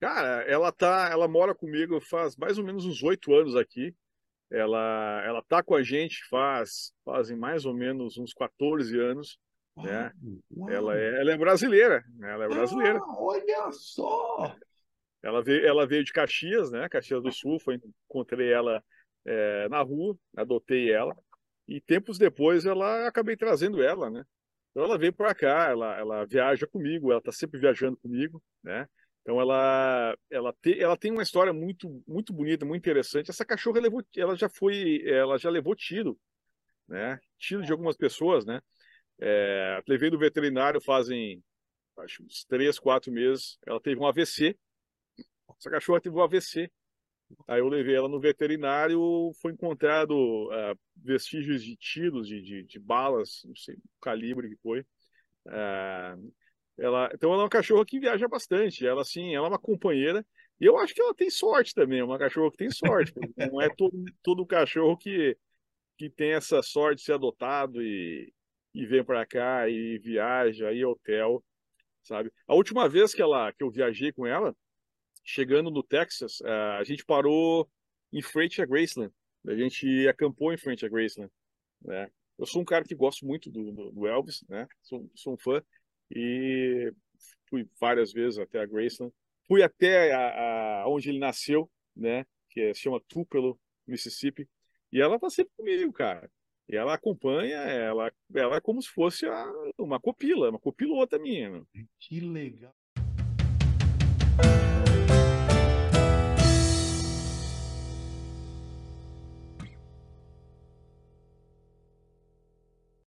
Cara, ela tá, ela mora comigo faz mais ou menos uns oito anos aqui. Ela, ela tá com a gente faz, fazem mais ou menos uns 14 anos, né? Uau, Ela é, ela é brasileira, né? Ela é brasileira. Ah, olha só! Ela veio, ela veio de Caxias, né? Caxias do Sul, foi, encontrei ela é, na rua, adotei ela. E tempos depois ela acabei trazendo ela, né? Então ela veio para cá, ela, ela viaja comigo, ela tá sempre viajando comigo, né? Então ela ela, te, ela tem uma história muito muito bonita, muito interessante. Essa cachorra levou, ela já foi, ela já levou tiro, né? Tiro de algumas pessoas, né? É, levei no veterinário fazem acho uns três, quatro meses. Ela teve um AVC. Essa cachorra teve um AVC. Aí eu levei ela no veterinário, foi encontrado uh, vestígios de tiros, de, de, de, balas, não sei o calibre que foi. Uh, ela, então ela é uma cachorra que viaja bastante. Ela assim, ela é uma companheira. E eu acho que ela tem sorte também, é uma cachorra que tem sorte. não é todo, todo cachorro que, que tem essa sorte de ser adotado e, e vem para cá e viaja, e hotel, sabe? A última vez que ela que eu viajei com ela, chegando no Texas, a gente parou em frente a Graceland. A gente acampou em frente a Graceland, né? Eu sou um cara que gosto muito do, do Elvis, né? Sou, sou um fã e fui várias vezes até a Graceland. Fui até a, a onde ele nasceu, né? Que se chama Tupelo, Mississippi. E ela tá sempre comigo, cara. E ela acompanha, ela, ela é como se fosse a, uma copila, uma copilota minha. Que legal.